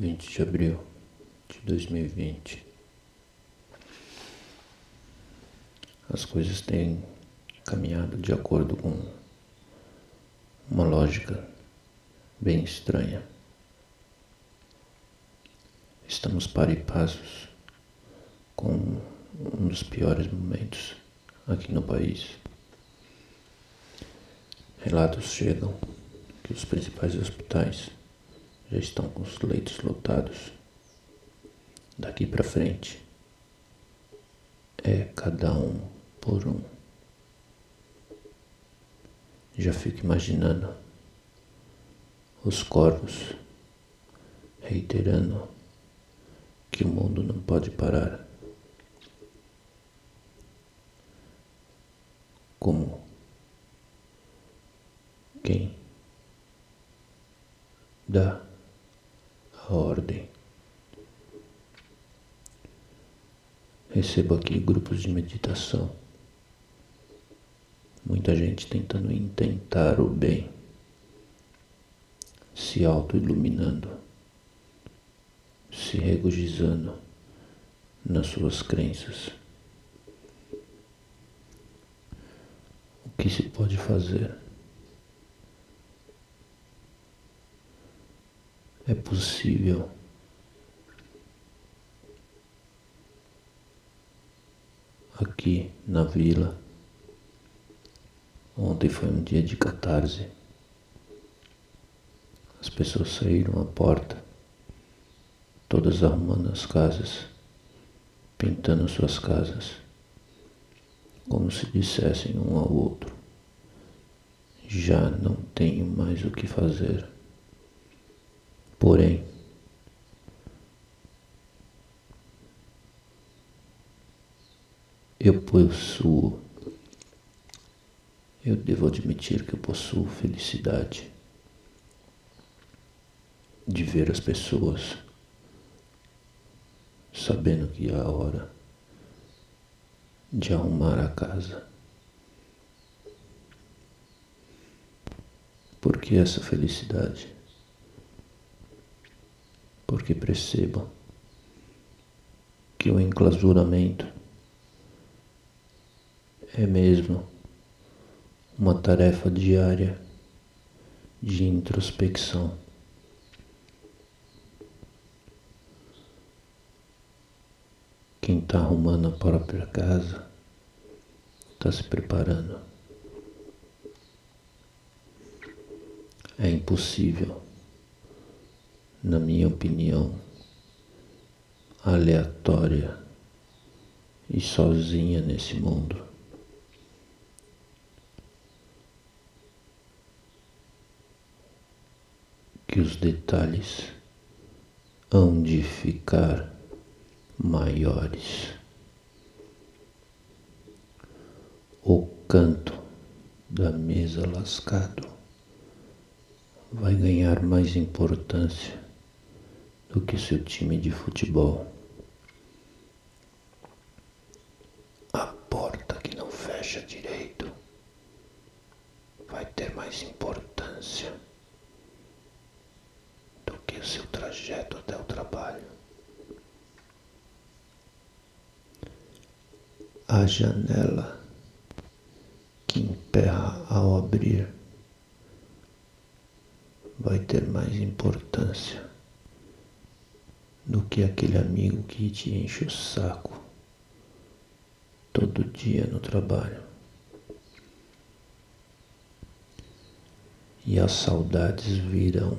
20 de abril de 2020. As coisas têm caminhado de acordo com uma lógica bem estranha. Estamos para passos com um dos piores momentos aqui no país. Relatos chegam que os principais hospitais já estão os leitos lotados. Daqui para frente é cada um por um. Já fico imaginando os corvos reiterando que o mundo não pode parar. Como quem dá ordem. Recebo aqui grupos de meditação. Muita gente tentando intentar o bem, se auto-iluminando, se regozijando nas suas crenças. O que se pode fazer? É possível aqui na vila. Ontem foi um dia de catarse. As pessoas saíram à porta, todas arrumando as casas, pintando suas casas, como se dissessem um ao outro: Já não tenho mais o que fazer. Porém, eu possuo, eu devo admitir que eu possuo felicidade de ver as pessoas sabendo que é a hora de arrumar a casa. Por que essa felicidade? Porque percebam que o enclausuramento é mesmo uma tarefa diária de introspecção. Quem está arrumando a própria casa está se preparando. É impossível na minha opinião, aleatória e sozinha nesse mundo. Que os detalhes hão de ficar maiores. O canto da mesa lascado vai ganhar mais importância do que seu time de futebol. A porta que não fecha direito vai ter mais importância do que o seu trajeto até o trabalho. A janela que emperra ao abrir vai ter mais importância do que aquele amigo que te enche o saco todo dia no trabalho. E as saudades virão.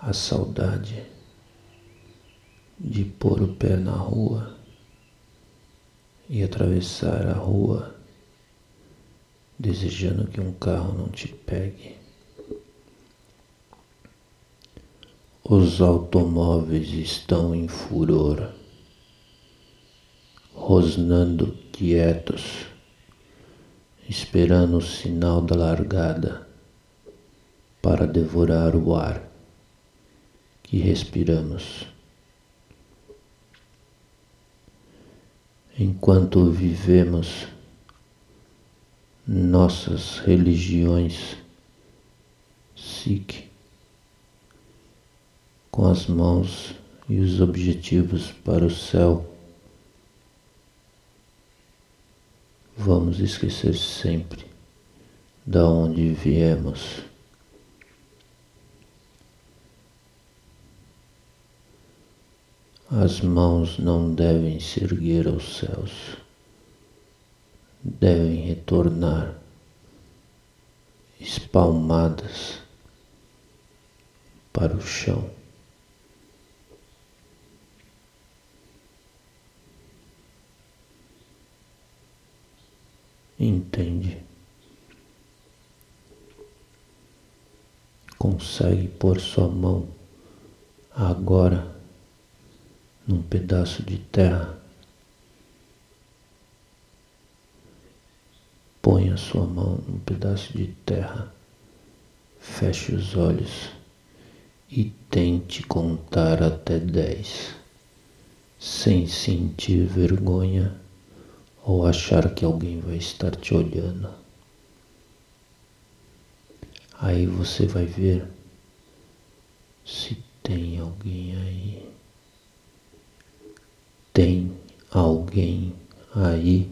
A saudade de pôr o pé na rua e atravessar a rua desejando que um carro não te pegue. Os automóveis estão em furor, rosnando quietos, esperando o sinal da largada para devorar o ar que respiramos. Enquanto vivemos, nossas religiões psique com as mãos e os objetivos para o céu. Vamos esquecer sempre da onde viemos. As mãos não devem se erguer aos céus, devem retornar espalmadas para o chão. Entende? Consegue pôr sua mão agora num pedaço de terra. Ponha sua mão num pedaço de terra, feche os olhos e tente contar até dez, sem sentir vergonha ou achar que alguém vai estar te olhando. Aí você vai ver se tem alguém aí. Tem alguém aí?